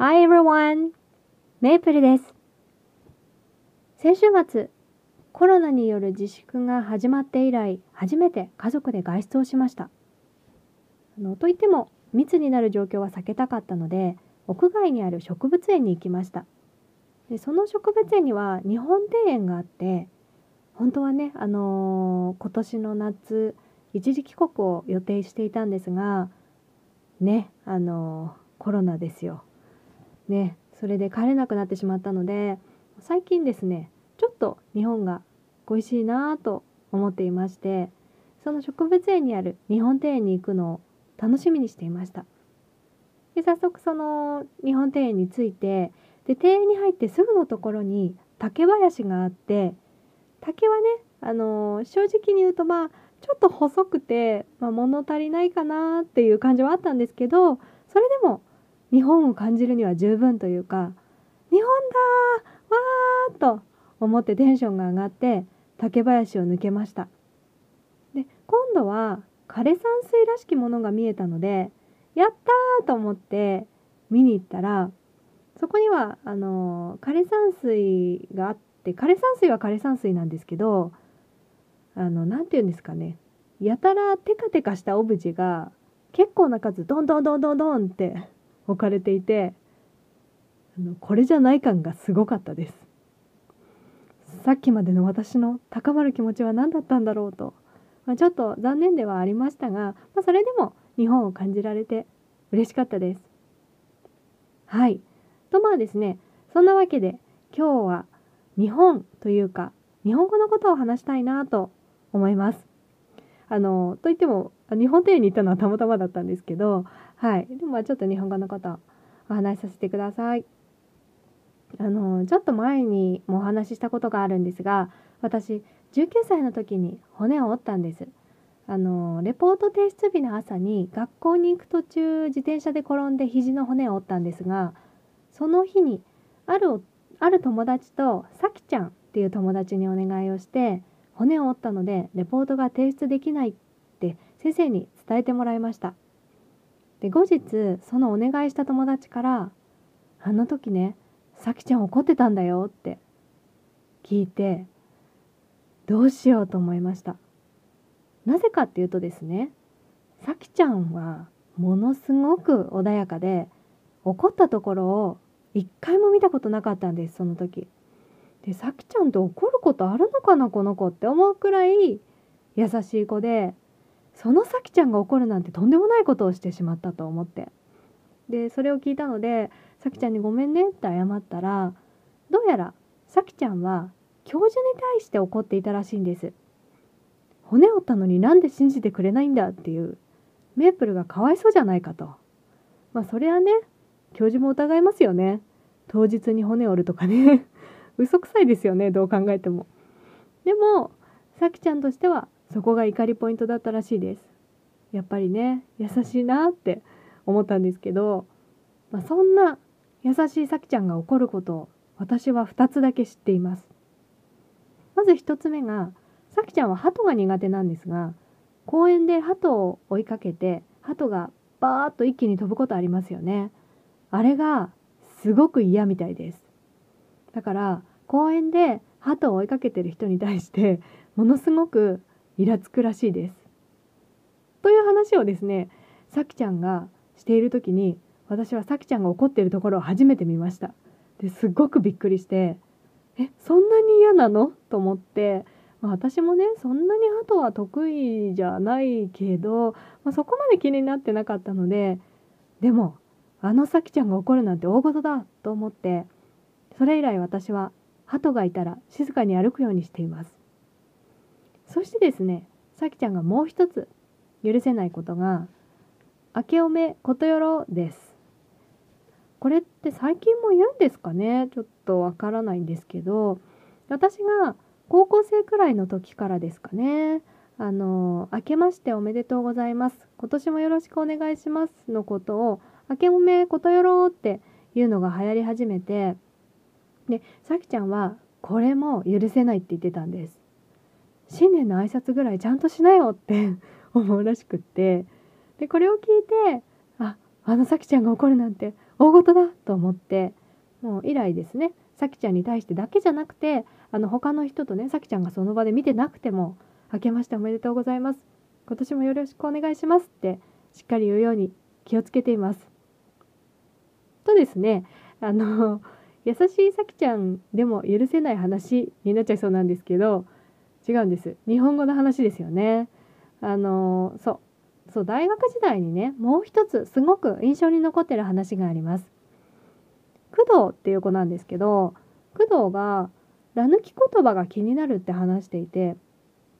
Hi everyone! メープルです。先週末、コロナによる自粛が始まって以来、初めて家族で外出をしました。あのといっても、密になる状況は避けたかったので、屋外にある植物園に行きました。でその植物園には日本庭園があって、本当はね、あのー、今年の夏、一時帰国を予定していたんですが、ね、あのー、コロナですよ。ねそれで帰れなくなってしまったので最近ですねちょっと日本が恋しいなと思っていましてその植物園にある日本庭園に行くのを楽しみにしていました。で早速その日本庭園に着いてで庭園に入ってすぐのところに竹林があって竹はねあの正直に言うとまあちょっと細くて、まあ、物足りないかなっていう感じはあったんですけどそれでも日本を感じるには十分というか日本だわーと思ってテンションが上がって竹林を抜けました。で今度は枯山水らしきものが見えたのでやったと思って見に行ったらそこにはあの枯山水があって枯山水は枯山水なんですけどあの何て言うんですかね。やたらテカテカしたオブジェが結構な数ドンドンドンドンドンって置かれていてあのこれじゃない感がすごかったです。さっきまでの私の高まる気持ちは何だったんだろうと、まあ、ちょっと残念ではありましたが、まあ、それでも日本を感じられて嬉しかったです。はい。とまあですねそんなわけで今日は日本というか日本語のことを話したいなと思います。あのといっても日本庭園に行ったのはたまたまだったんですけどはい。でもちょっと日本語のことお話しさせてください。あのちょっと前にもお話ししたことがあるんですが私19歳の時に骨を折ったんです。あのレポート提出日の朝に学校に行く途中自転車で転んで肘の骨を折ったんですがその日にあるある友達とさきちゃんっていう友達にお願いをして骨を折ったのでレポートが提出できないって先生に伝えてもらいました。で後日そのお願いした友達から「あの時ねさきちゃん怒ってたんだよ」って聞いてどうしようと思いました。なぜかっていうとですねさきちゃんはものすごく穏やかで怒ったところを一回も見たことなかったんですその時。でさきちゃんと怒ることあるのかなこの子って思うくらい優しい子でそのさきちゃんが怒るなんてとんでもないことをしてしまったと思って。でそれを聞いたのでさきちゃんに「ごめんね」って謝ったらどうやらさきちゃんは教授に対して怒っていたらしいんです。骨折ったのになんで信じてくれないんだっていうメープルがかわいそうじゃないかと。まあそれはね教授も疑いますよね。当日に骨折るとかね。嘘くさいですよねどう考えても。でもさきちゃんとしてはそこが怒りポイントだったらしいです。やっぱりね優しいなって思ったんですけど、まあ、そんな優しいさきちゃんが怒ることを私は2つだけ知っています。まず1つ目がさきちゃんは鳩が苦手なんですが公園で鳩を追いかけて鳩がバーッと一気に飛ぶことありますよね。あれがすごく嫌みたいです。だから公園で鳩を追いかけてる人に対してものすごくイラつくらしいです。という話をですねさきちゃんがしている時に私はさきちゃんが怒っているところを初めて見ました。ですごくびっくりしてえそんなに嫌なの？と思って、まあ、私もねそんなに鳩は得意じゃないけど、まあ、そこまで気になってなかったのででもあのさきちゃんが怒るなんて大事だと思ってそれ以来私は鳩がいたら静かに歩くようにしていますそしてですねさきちゃんがもう一つ許せないことが明けおめことよろです。これって最近も言うんですかね？ちょっとわからないんですけど私が高校生くらいの時からですかね。あの明けましておめでとうございます。今年もよろしくお願いします。のことを明けおめことよろっていうのが流行り始めてでさきちゃんはこれも許せないって言ってたんです。新年の挨拶ぐらいちゃんとしなよって 思うらしくってでこれを聞いてああのさきちゃんが怒るなんて大事だと思ってもう以来ですねさきちゃんに対してだけじゃなくてあの他の人とねさきちゃんがその場で見てなくても「明けましておめでとうございます今年もよろしくお願いします」ってしっかり言うように気をつけています。とですねあの優しいさきちゃんでも許せない話になっちゃいそうなんですけど違うんです日本語の話ですよね。あのそうそう大学時代にねもう一つすごく印象に残ってる話があります。工藤っていう子なんですけど工藤がら抜き言葉が気になるって話していて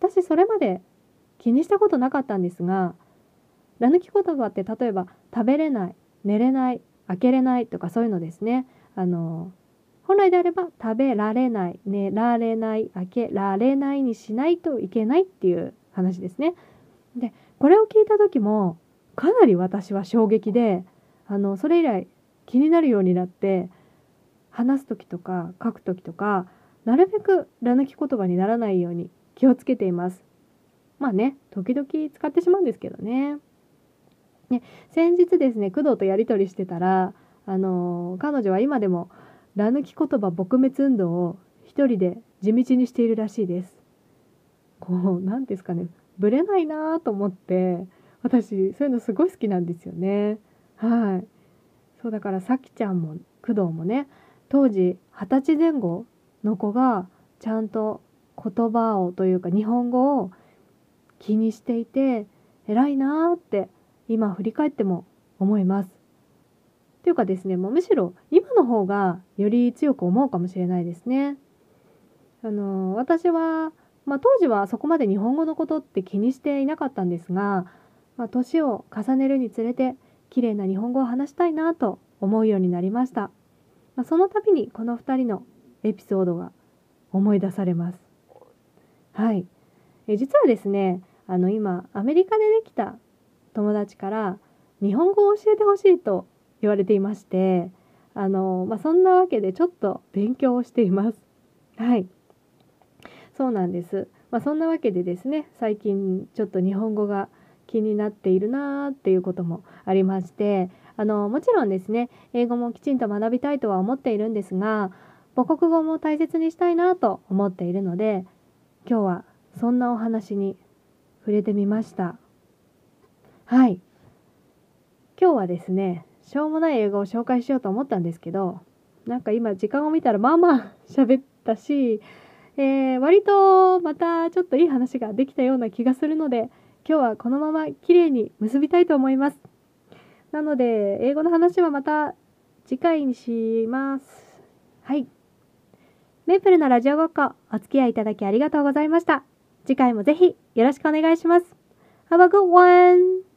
私それまで気にしたことなかったんですがら抜き言葉って例えば食べれない寝れない開けれないとかそういうのですねあの本来であれば食べられない寝られない開けられないにしないといけないっていう話ですね。でこれを聞いた時もかなり私は衝撃であのそれ以来気になるようになって話す時とか書く時とかなるべくら抜き言葉にならないように気をつけています。まあね時々使ってしまうんですけどね。ね先日ですね工藤とやり取りしてたらあの彼女は今でもら抜き言葉撲滅運動を一人で地道にしているらしいです。こう何ですかねぶれないなと思って私そういうのすごい好きなんですよね。はいそうだからさきちゃんも工藤もね当時二十歳前後の子がちゃんと言葉をというか日本語を気にしていて偉いなーって今振り返っても思います。というかですねもうむしろ今の方がより強く思うかもしれないですね。あの私は、まあ、当時はそこまで日本語のことって気にしていなかったんですが、まあ、年を重ねるにつれて綺麗な日本語を話したいなと思うようになりました。まあ、その度にこの2人のエピソードが思い出されます。はい。え実はですね、あの今アメリカでできた友達から日本語を教えてほしいと言われていまして、あのまあ、そんなわけでちょっと勉強をしています。はい。そうなんです。まあ、そんなわけでですね、最近ちょっと日本語が気になっているなーっていうこともありましてあのもちろんですね英語もきちんと学びたいとは思っているんですが母国語も大切にしたいなと思っているので今日はそんなお話に触れてみましたはい今日はですねしょうもない英語を紹介しようと思ったんですけどなんか今時間を見たらまあまあ 喋ったし、えー、割とまたちょっといい話ができたような気がするので今日はこのまま綺麗に結びたいと思います。なので、英語の話はまた次回にします。はい。メープルのラジオごっこ、お付き合いいただきありがとうございました。次回もぜひよろしくお願いします。Have a good one!